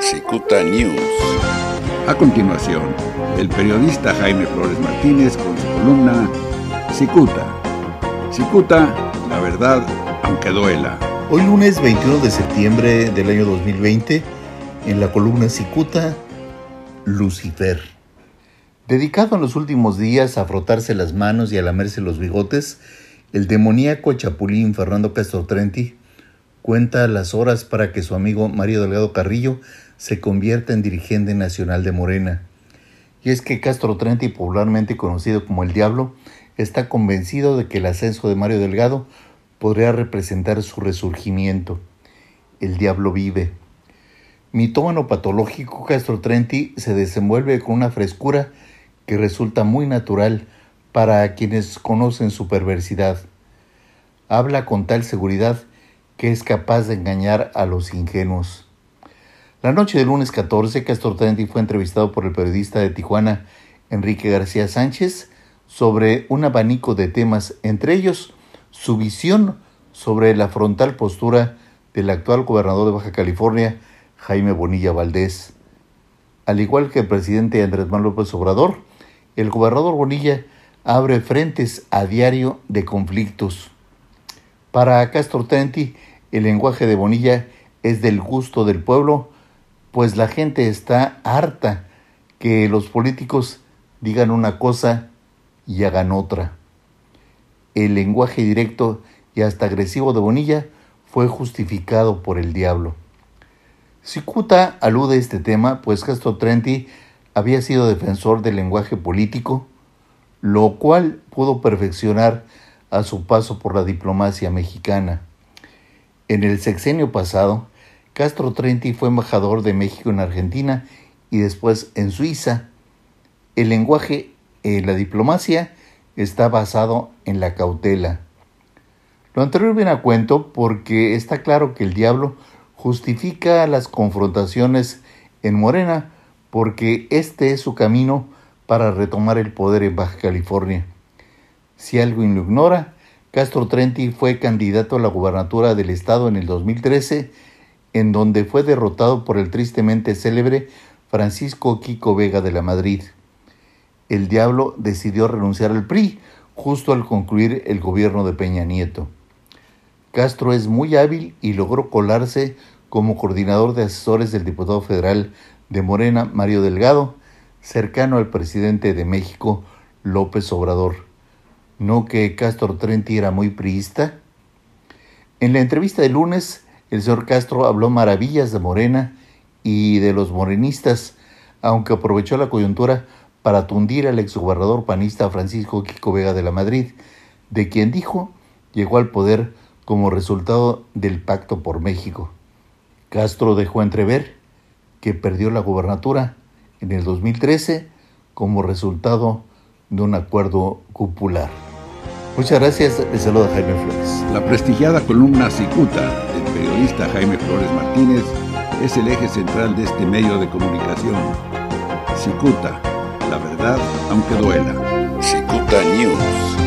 Cicuta News. A continuación, el periodista Jaime Flores Martínez con su columna Cicuta. Cicuta, la verdad, aunque duela. Hoy lunes 21 de septiembre del año 2020, en la columna Cicuta, Lucifer. Dedicado en los últimos días a frotarse las manos y a lamerse los bigotes, el demoníaco chapulín Fernando Castro Trenti cuenta las horas para que su amigo Mario Delgado Carrillo se convierta en dirigente nacional de Morena. Y es que Castro Trenti, popularmente conocido como el Diablo, está convencido de que el ascenso de Mario Delgado podría representar su resurgimiento. El Diablo vive. Mitómano patológico, Castro Trenti se desenvuelve con una frescura que resulta muy natural para quienes conocen su perversidad. Habla con tal seguridad que es capaz de engañar a los ingenuos. La noche del lunes 14, Castro Trenti fue entrevistado por el periodista de Tijuana, Enrique García Sánchez, sobre un abanico de temas, entre ellos su visión sobre la frontal postura del actual gobernador de Baja California, Jaime Bonilla Valdés. Al igual que el presidente Andrés Manuel López Obrador, el gobernador Bonilla abre frentes a diario de conflictos. Para Castro Trenti, el lenguaje de Bonilla es del gusto del pueblo, pues la gente está harta que los políticos digan una cosa y hagan otra. El lenguaje directo y hasta agresivo de Bonilla fue justificado por el diablo. Cicuta alude a este tema, pues Castro Trenti había sido defensor del lenguaje político, lo cual pudo perfeccionar a su paso por la diplomacia mexicana. En el sexenio pasado, Castro Trenti fue embajador de México en Argentina y después en Suiza. El lenguaje en la diplomacia está basado en la cautela. Lo anterior viene a cuento porque está claro que el diablo justifica las confrontaciones en Morena porque este es su camino para retomar el poder en Baja California. Si alguien lo ignora, Castro Trenti fue candidato a la gubernatura del estado en el 2013, en donde fue derrotado por el tristemente célebre Francisco Quico Vega de la Madrid. El diablo decidió renunciar al PRI justo al concluir el gobierno de Peña Nieto. Castro es muy hábil y logró colarse como coordinador de asesores del diputado federal de Morena, Mario Delgado, cercano al presidente de México, López Obrador. ¿No que Castro Trenti era muy priista? En la entrevista de lunes, el señor Castro habló maravillas de Morena y de los morenistas, aunque aprovechó la coyuntura para tundir al exgobernador panista Francisco Quico Vega de la Madrid, de quien dijo llegó al poder como resultado del pacto por México. Castro dejó entrever que perdió la gubernatura en el 2013 como resultado de un acuerdo cupular. Muchas gracias, les saluda Jaime Flores. La prestigiada columna Cicuta del periodista Jaime Flores Martínez es el eje central de este medio de comunicación. Cicuta, la verdad aunque duela. Cicuta News.